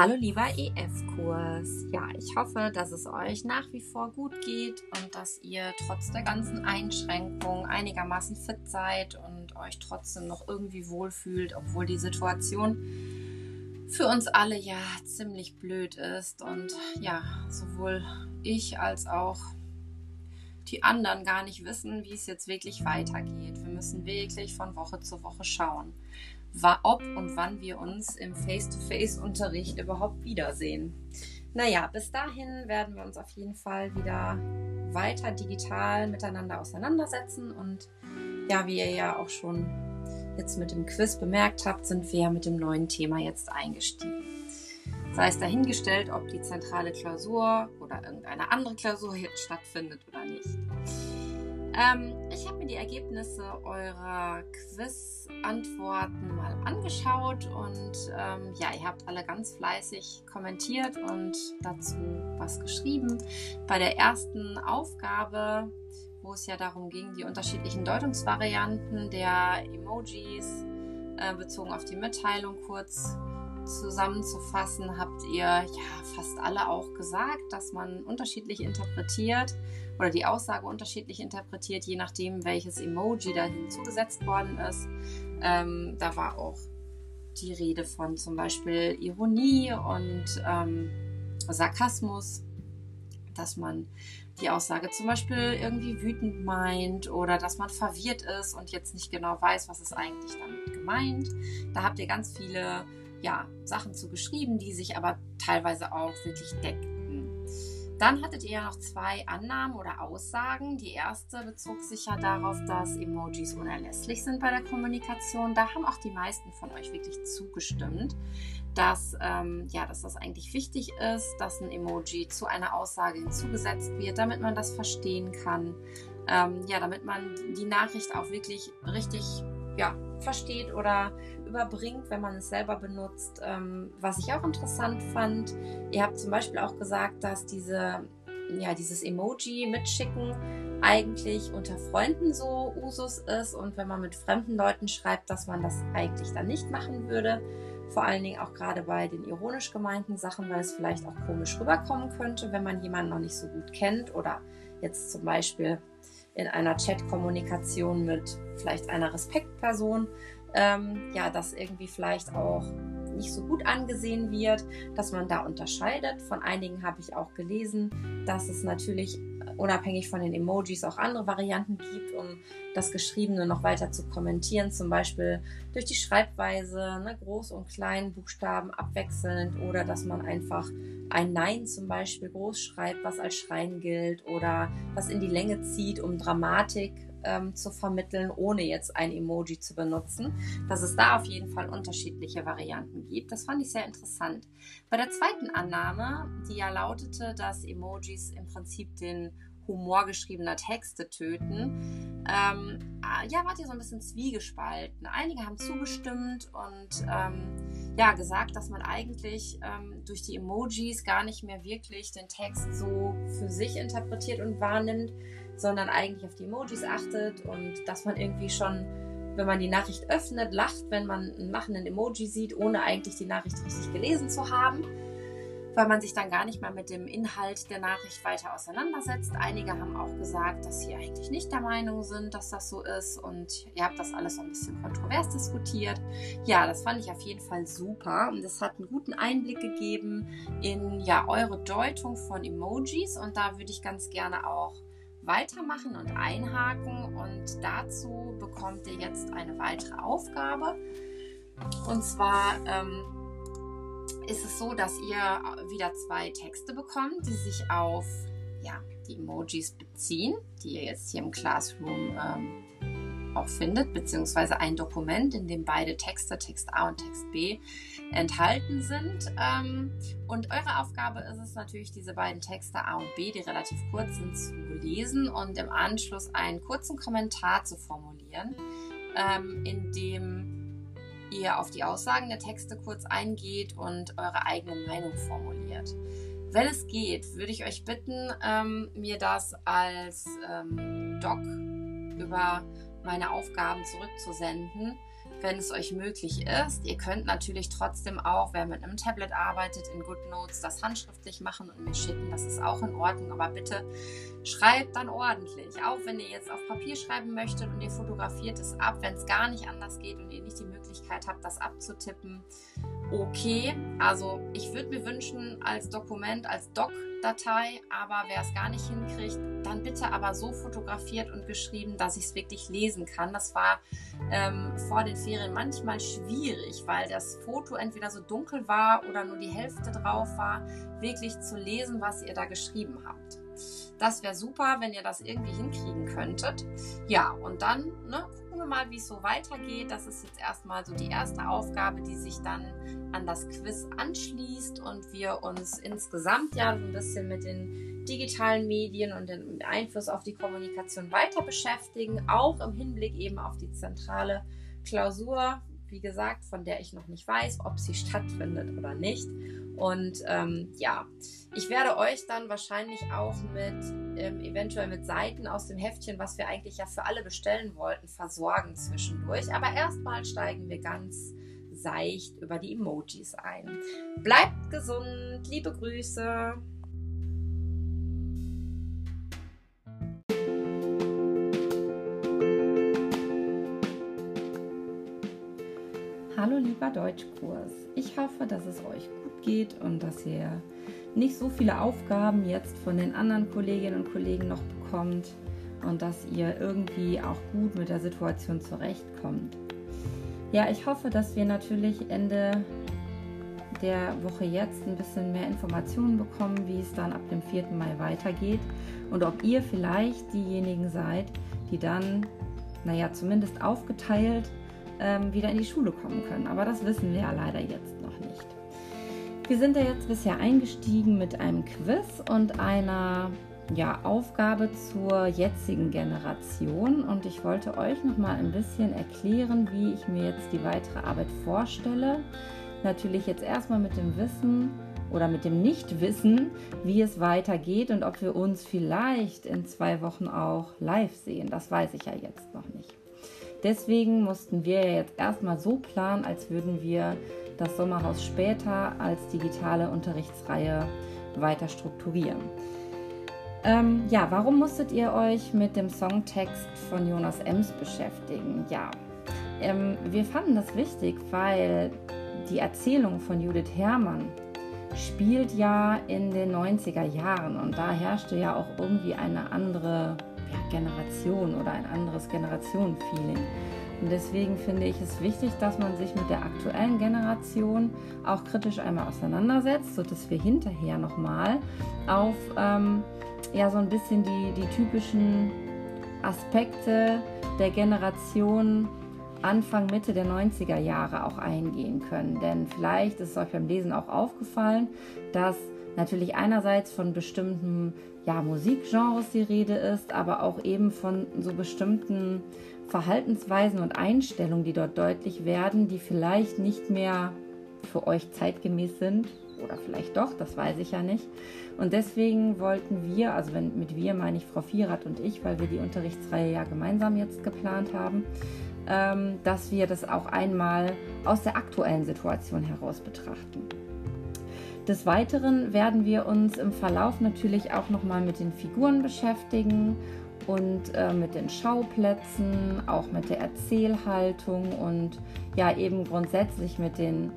Hallo lieber EF-Kurs. Ja, ich hoffe, dass es euch nach wie vor gut geht und dass ihr trotz der ganzen Einschränkungen einigermaßen fit seid und euch trotzdem noch irgendwie wohlfühlt, obwohl die Situation für uns alle ja ziemlich blöd ist und ja, sowohl ich als auch die anderen gar nicht wissen, wie es jetzt wirklich weitergeht. Wir müssen wirklich von Woche zu Woche schauen ob und wann wir uns im Face-to-Face-Unterricht überhaupt wiedersehen. Naja, bis dahin werden wir uns auf jeden Fall wieder weiter digital miteinander auseinandersetzen. Und ja, wie ihr ja auch schon jetzt mit dem Quiz bemerkt habt, sind wir mit dem neuen Thema jetzt eingestiegen. Sei es dahingestellt, ob die zentrale Klausur oder irgendeine andere Klausur jetzt stattfindet oder nicht. Ähm, ich habe mir die Ergebnisse eurer Quiz-Antworten mal angeschaut und ähm, ja, ihr habt alle ganz fleißig kommentiert und dazu was geschrieben. Bei der ersten Aufgabe, wo es ja darum ging, die unterschiedlichen Deutungsvarianten der Emojis äh, bezogen auf die Mitteilung kurz zusammenzufassen, habt ihr ja fast alle auch gesagt, dass man unterschiedlich interpretiert oder die Aussage unterschiedlich interpretiert, je nachdem, welches Emoji da hinzugesetzt worden ist. Ähm, da war auch die Rede von zum Beispiel Ironie und ähm, Sarkasmus, dass man die Aussage zum Beispiel irgendwie wütend meint oder dass man verwirrt ist und jetzt nicht genau weiß, was ist eigentlich damit gemeint. Da habt ihr ganz viele ja, Sachen zu geschrieben, die sich aber teilweise auch wirklich decken. Dann hattet ihr ja noch zwei Annahmen oder Aussagen. Die erste bezog sich ja darauf, dass Emojis unerlässlich sind bei der Kommunikation. Da haben auch die meisten von euch wirklich zugestimmt, dass, ähm, ja, dass das eigentlich wichtig ist, dass ein Emoji zu einer Aussage hinzugesetzt wird, damit man das verstehen kann. Ähm, ja, damit man die Nachricht auch wirklich richtig ja, versteht oder überbringt, wenn man es selber benutzt. Ähm, was ich auch interessant fand, ihr habt zum Beispiel auch gesagt, dass diese, ja, dieses Emoji mitschicken eigentlich unter Freunden so Usus ist und wenn man mit fremden Leuten schreibt, dass man das eigentlich dann nicht machen würde. Vor allen Dingen auch gerade bei den ironisch gemeinten Sachen, weil es vielleicht auch komisch rüberkommen könnte, wenn man jemanden noch nicht so gut kennt oder jetzt zum Beispiel in einer Chat-Kommunikation mit vielleicht einer Respektperson ähm, ja, das irgendwie vielleicht auch nicht so gut angesehen wird, dass man da unterscheidet. Von einigen habe ich auch gelesen, dass es natürlich unabhängig von den Emojis auch andere Varianten gibt, um das Geschriebene noch weiter zu kommentieren, zum Beispiel durch die Schreibweise, ne, Groß- und Kleinbuchstaben abwechselnd oder dass man einfach ein Nein zum Beispiel groß schreibt, was als Schreien gilt oder was in die Länge zieht, um Dramatik ähm, zu vermitteln, ohne jetzt ein Emoji zu benutzen, dass es da auf jeden Fall unterschiedliche Varianten gibt. Das fand ich sehr interessant. Bei der zweiten Annahme, die ja lautete, dass Emojis im Prinzip den Humor geschriebener Texte töten, ähm, ah, ja, wart ihr so ein bisschen zwiegespalten. Einige haben zugestimmt und ähm, ja, gesagt, dass man eigentlich ähm, durch die Emojis gar nicht mehr wirklich den Text so für sich interpretiert und wahrnimmt, sondern eigentlich auf die Emojis achtet und dass man irgendwie schon, wenn man die Nachricht öffnet, lacht, wenn man einen machenden Emoji sieht, ohne eigentlich die Nachricht richtig gelesen zu haben, weil man sich dann gar nicht mal mit dem Inhalt der Nachricht weiter auseinandersetzt. Einige haben auch gesagt, dass sie eigentlich nicht der Meinung sind, dass das so ist und ihr habt das alles so ein bisschen kontrovers diskutiert. Ja, das fand ich auf jeden Fall super und es hat einen guten Einblick gegeben in ja eure Deutung von Emojis und da würde ich ganz gerne auch weitermachen und einhaken. Und dazu bekommt ihr jetzt eine weitere Aufgabe. Und zwar ähm, ist es so, dass ihr wieder zwei Texte bekommt, die sich auf ja, die Emojis beziehen, die ihr jetzt hier im Classroom ähm, auch findet, beziehungsweise ein Dokument, in dem beide Texte, Text A und Text B, enthalten sind. Ähm, und eure Aufgabe ist es natürlich, diese beiden Texte A und B, die relativ kurz sind, zu lesen und im Anschluss einen kurzen Kommentar zu formulieren, ähm, in dem ihr auf die Aussagen der Texte kurz eingeht und eure eigene Meinung formuliert. Wenn es geht, würde ich euch bitten, ähm, mir das als ähm, Doc über meine Aufgaben zurückzusenden. Wenn es euch möglich ist. Ihr könnt natürlich trotzdem auch, wer mit einem Tablet arbeitet, in GoodNotes das handschriftlich machen und mir schicken. Das ist auch in Ordnung. Aber bitte schreibt dann ordentlich. Auch wenn ihr jetzt auf Papier schreiben möchtet und ihr fotografiert es ab, wenn es gar nicht anders geht und ihr nicht die Möglichkeit habt, das abzutippen. Okay, also ich würde mir wünschen als Dokument, als Doc-Datei, aber wer es gar nicht hinkriegt, dann bitte aber so fotografiert und geschrieben, dass ich es wirklich lesen kann. Das war ähm, vor den Ferien manchmal schwierig, weil das Foto entweder so dunkel war oder nur die Hälfte drauf war, wirklich zu lesen, was ihr da geschrieben habt. Das wäre super, wenn ihr das irgendwie hinkriegen könntet. Ja, und dann ne, gucken wir mal, wie es so weitergeht. Das ist jetzt erstmal so die erste Aufgabe, die sich dann an das Quiz anschließt und wir uns insgesamt ja so ein bisschen mit den digitalen Medien und den Einfluss auf die Kommunikation weiter beschäftigen, auch im Hinblick eben auf die zentrale Klausur, wie gesagt, von der ich noch nicht weiß, ob sie stattfindet oder nicht. Und ähm, ja, ich werde euch dann wahrscheinlich auch mit ähm, eventuell mit Seiten aus dem Heftchen, was wir eigentlich ja für alle bestellen wollten, versorgen zwischendurch. Aber erstmal steigen wir ganz seicht über die Emojis ein. Bleibt gesund, liebe Grüße. Hallo lieber Deutschkurs. Ich hoffe, dass es euch gut geht und dass ihr nicht so viele Aufgaben jetzt von den anderen Kolleginnen und Kollegen noch bekommt und dass ihr irgendwie auch gut mit der Situation zurechtkommt. Ja, ich hoffe, dass wir natürlich Ende der Woche jetzt ein bisschen mehr Informationen bekommen, wie es dann ab dem 4. Mai weitergeht und ob ihr vielleicht diejenigen seid, die dann, naja, zumindest aufgeteilt ähm, wieder in die Schule kommen können. Aber das wissen wir ja leider jetzt noch nicht. Wir sind ja jetzt bisher eingestiegen mit einem Quiz und einer ja, Aufgabe zur jetzigen Generation und ich wollte euch noch mal ein bisschen erklären, wie ich mir jetzt die weitere Arbeit vorstelle. Natürlich jetzt erstmal mit dem Wissen oder mit dem Nichtwissen, wie es weitergeht und ob wir uns vielleicht in zwei Wochen auch live sehen. Das weiß ich ja jetzt noch nicht. Deswegen mussten wir ja jetzt erstmal so planen, als würden wir das Sommerhaus später als digitale Unterrichtsreihe weiter strukturieren. Ähm, ja, warum musstet ihr euch mit dem Songtext von Jonas Ems beschäftigen? Ja, ähm, wir fanden das wichtig, weil die Erzählung von Judith Herrmann spielt ja in den 90er Jahren und da herrschte ja auch irgendwie eine andere Generation oder ein anderes Generationenfeeling. Und deswegen finde ich es wichtig, dass man sich mit der aktuellen Generation auch kritisch einmal auseinandersetzt, sodass wir hinterher nochmal auf ähm, ja, so ein bisschen die, die typischen Aspekte der Generation Anfang, Mitte der 90er Jahre auch eingehen können. Denn vielleicht ist es euch beim Lesen auch aufgefallen, dass natürlich einerseits von bestimmten ja, Musikgenres die Rede ist, aber auch eben von so bestimmten Verhaltensweisen und Einstellungen, die dort deutlich werden, die vielleicht nicht mehr für euch zeitgemäß sind oder vielleicht doch, das weiß ich ja nicht. Und deswegen wollten wir, also wenn, mit wir meine ich Frau Vierath und ich, weil wir die Unterrichtsreihe ja gemeinsam jetzt geplant haben, ähm, dass wir das auch einmal aus der aktuellen Situation heraus betrachten. Des Weiteren werden wir uns im Verlauf natürlich auch nochmal mit den Figuren beschäftigen und äh, mit den Schauplätzen, auch mit der Erzählhaltung und ja eben grundsätzlich mit, den,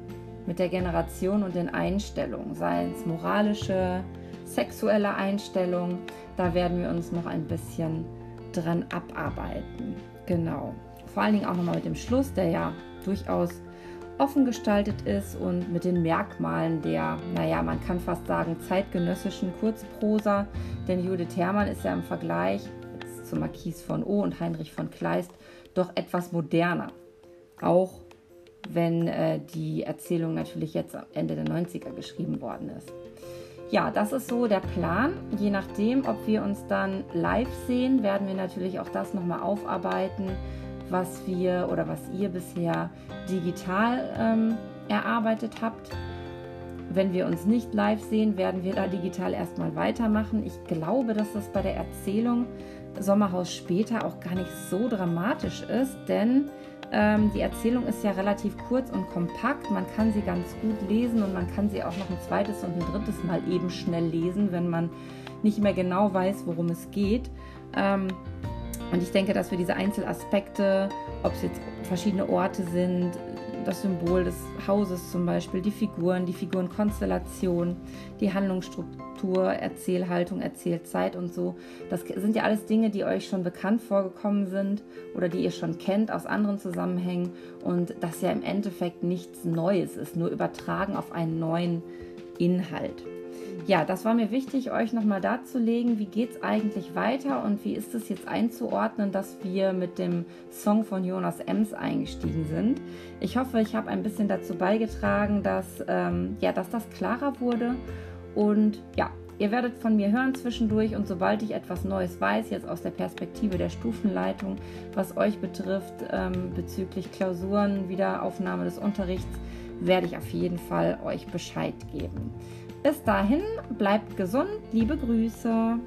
mit der Generation und den Einstellungen, seien es moralische, sexuelle Einstellungen. Da werden wir uns noch ein bisschen dran abarbeiten. Genau. Vor allen Dingen auch nochmal mit dem Schluss, der ja durchaus offen gestaltet ist und mit den Merkmalen der, naja, man kann fast sagen, zeitgenössischen Kurzprosa. Denn Judith Herrmann ist ja im Vergleich zu Marquise von O und Heinrich von Kleist doch etwas moderner. Auch wenn äh, die Erzählung natürlich jetzt am Ende der 90er geschrieben worden ist. Ja, das ist so der Plan. Je nachdem, ob wir uns dann live sehen, werden wir natürlich auch das nochmal aufarbeiten was wir oder was ihr bisher digital ähm, erarbeitet habt. Wenn wir uns nicht live sehen, werden wir da digital erstmal weitermachen. Ich glaube, dass das bei der Erzählung Sommerhaus später auch gar nicht so dramatisch ist, denn Ähm, die Erzählung ist ja relativ kurz und kompakt. Man kann sie ganz gut lesen und man kann sie auch noch ein zweites und ein drittes Mal eben schnell lesen, wenn man nicht mehr genau weiß, worum es geht. Ähm, und ich denke, dass wir diese Einzelaspekte, ob es jetzt verschiedene Orte sind, das Symbol des Hauses zum Beispiel, die Figuren, die Figurenkonstellation, die Handlungsstruktur, Erzählhaltung, Erzählzeit und so. Das sind ja alles Dinge, die euch schon bekannt vorgekommen sind oder die ihr schon kennt aus anderen Zusammenhängen und das ja im Endeffekt nichts Neues ist, nur übertragen auf einen neuen Inhalt ja, das war mir wichtig, euch nochmal darzulegen, wie geht es eigentlich weiter und wie ist es jetzt einzuordnen, dass wir mit dem Song von Jonas Ems eingestiegen sind. Ich hoffe, ich habe ein bisschen dazu beigetragen, dass, ähm, ja, dass das klarer wurde. Und ja, ihr werdet von mir hören zwischendurch und sobald ich etwas Neues weiß, jetzt aus der Perspektive der Stufenleitung, was euch betrifft ähm, bezüglich Klausuren, Wiederaufnahme des Unterrichts, werde ich auf jeden Fall euch Bescheid geben. Bis dahin, bleibt gesund, liebe Grüße.